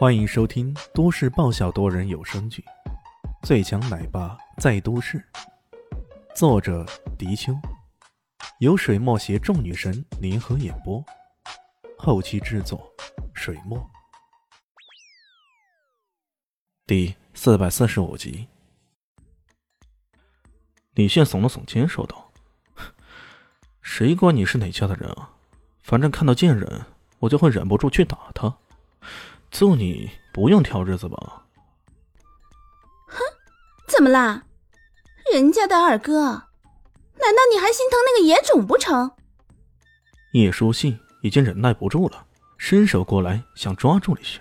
欢迎收听都市爆笑多人有声剧《最强奶爸在都市》，作者：迪秋，由水墨携众女神联合演播，后期制作：水墨。第四百四十五集，李炫耸了耸肩，说道：“ 谁管你是哪家的人啊？反正看到贱人，我就会忍不住去打他。”揍你不用挑日子吧？哼，怎么啦？人家的二哥，难道你还心疼那个野种不成？叶书信已经忍耐不住了，伸手过来想抓住李炫，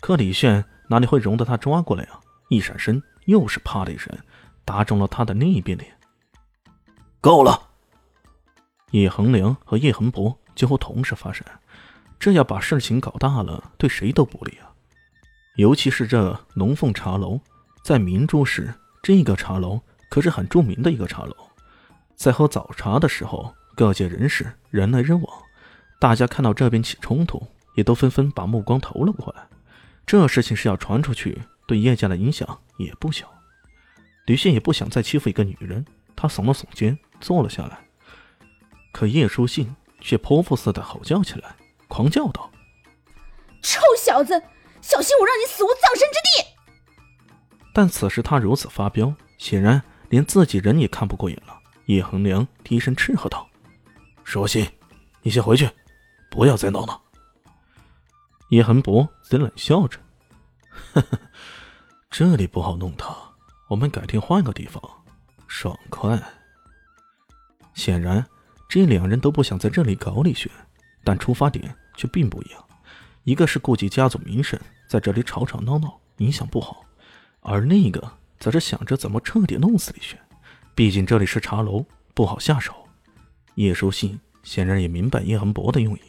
可李炫哪里会容得他抓过来啊？一闪身，又是啪的一声，打中了他的另一边脸。够了！叶恒良和叶恒博几乎同时发声。这要把事情搞大了，对谁都不利啊！尤其是这龙凤茶楼，在明珠市这个茶楼可是很著名的一个茶楼，在喝早茶的时候，各界人士人来人往，大家看到这边起冲突，也都纷纷把目光投了过来。这事情是要传出去，对叶家的影响也不小。吕信也不想再欺负一个女人，他耸了耸肩，坐了下来。可叶书信却泼妇似的吼叫起来。狂叫道：“臭小子，小心我让你死无葬身之地！”但此时他如此发飙，显然连自己人也看不过眼了。叶恒良低声斥喝道：“书信，你先回去，不要再闹了。”叶恒博则冷笑着：“呵呵，这里不好弄他，我们改天换个地方，爽快。”显然，这两人都不想在这里搞李轩。但出发点却并不一样，一个是顾及家族名声，在这里吵吵闹闹影响不好，而另一个则是想着怎么彻底弄死李轩。毕竟这里是茶楼，不好下手。叶书信显然也明白叶恒博的用意，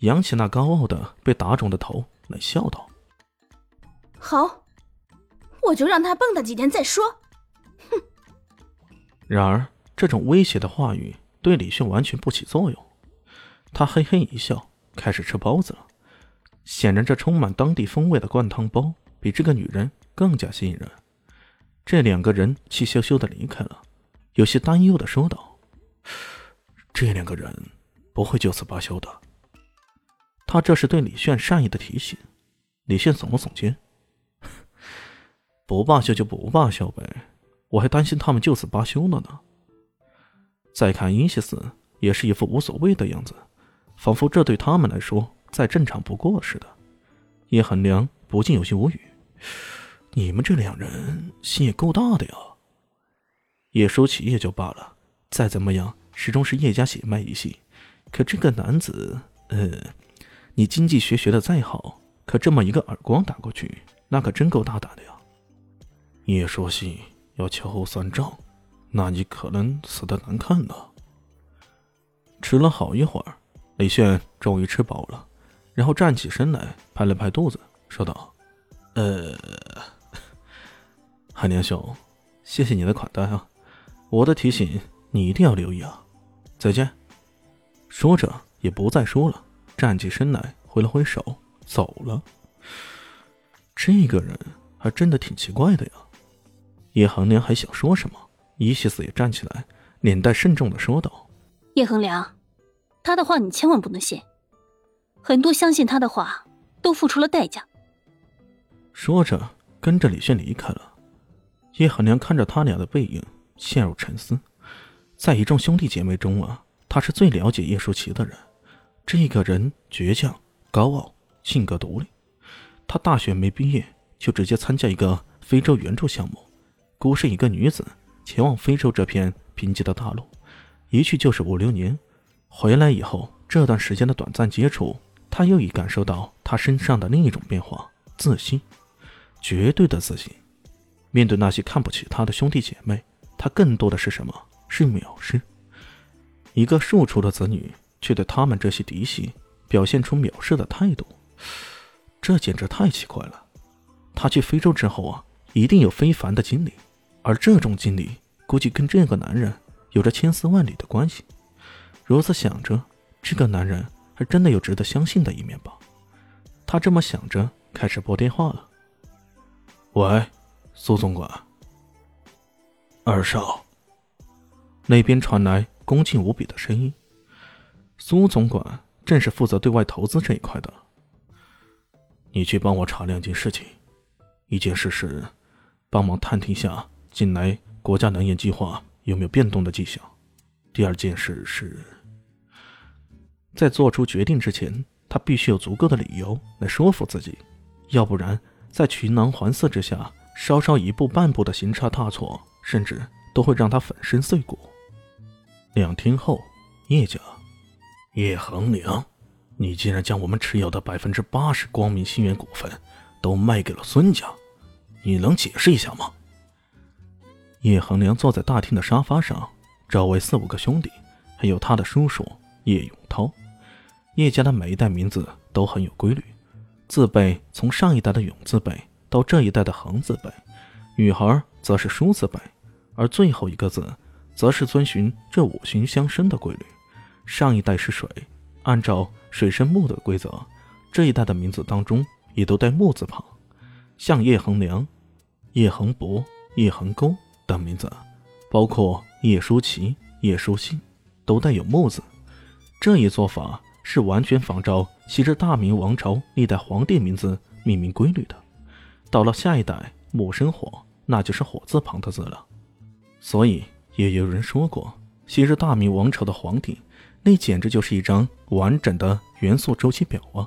扬起那高傲的被打肿的头，冷笑道：“好，我就让他蹦跶几天再说。”哼。然而，这种威胁的话语对李炫完全不起作用。他嘿嘿一笑，开始吃包子了。显然，这充满当地风味的灌汤包比这个女人更加吸引人。这两个人气羞羞的离开了，有些担忧的说道：“这两个人不会就此罢休的。”他这是对李炫善意的提醒。李炫耸了耸肩：“不罢休就不罢休呗，我还担心他们就此罢休了呢。”再看伊西斯，也是一副无所谓的样子。仿佛这对他们来说再正常不过似的，叶寒良不禁有些无语。你们这两人心也够大的呀。叶舒淇也就罢了，再怎么样始终是叶家血脉一系。可这个男子，呃，你经济学学的再好，可这么一个耳光打过去，那可真够大胆的呀。叶说信要秋后算账，那你可能死的难看呢。迟了好一会儿。李炫终于吃饱了，然后站起身来，拍了拍肚子，说道：“呃，海年兄，谢谢你的款待啊，我的提醒你一定要留意啊。再见。”说着也不再说了，站起身来，挥了挥手走了。这个人还真的挺奇怪的呀。叶恒良还想说什么，伊西斯也站起来，脸带慎重的说道：“叶恒良。”他的话你千万不能信，很多相信他的话都付出了代价。说着，跟着李炫离开了。叶寒娘看着他俩的背影，陷入沉思。在一众兄弟姐妹中啊，他是最了解叶舒淇的人。这个人倔强、高傲，性格独立。他大学没毕业就直接参加一个非洲援助项目，孤身一个女子前往非洲这片贫瘠的大陆，一去就是五六年。回来以后，这段时间的短暂接触，他又已感受到他身上的另一种变化——自信，绝对的自信。面对那些看不起他的兄弟姐妹，他更多的是什么？是藐视。一个庶出的子女，却对他们这些嫡系表现出藐视的态度，这简直太奇怪了。他去非洲之后啊，一定有非凡的经历，而这种经历，估计跟这个男人有着千丝万缕的关系。如此想着，这个男人还真的有值得相信的一面吧？他这么想着，开始拨电话了。喂，苏总管。二少。那边传来恭敬无比的声音。苏总管正是负责对外投资这一块的。你去帮我查两件事情，一件事是帮忙探听下近来国家能源计划有没有变动的迹象。第二件事是，在做出决定之前，他必须有足够的理由来说服自己，要不然在群狼环伺之下，稍稍一步半步的行差踏错，甚至都会让他粉身碎骨。两天后，叶家，叶恒良，你竟然将我们持有的百分之八十光明星源股份都卖给了孙家，你能解释一下吗？叶恒良坐在大厅的沙发上。周围四五个兄弟，还有他的叔叔叶永涛。叶家的每一代名字都很有规律，字辈从上一代的永字辈到这一代的恒字辈，女孩则是书字辈，而最后一个字，则是遵循这五行相生的规律。上一代是水，按照水生木的规则，这一代的名字当中也都带木字旁，像叶恒良、叶恒博、叶恒沟等名字。包括叶舒淇、叶舒信，都带有木字。这一做法是完全仿照昔日大明王朝历代皇帝名字命名规律的。到了下一代木生火，那就是火字旁的字了。所以也有人说过，昔日大明王朝的皇帝，那简直就是一张完整的元素周期表啊！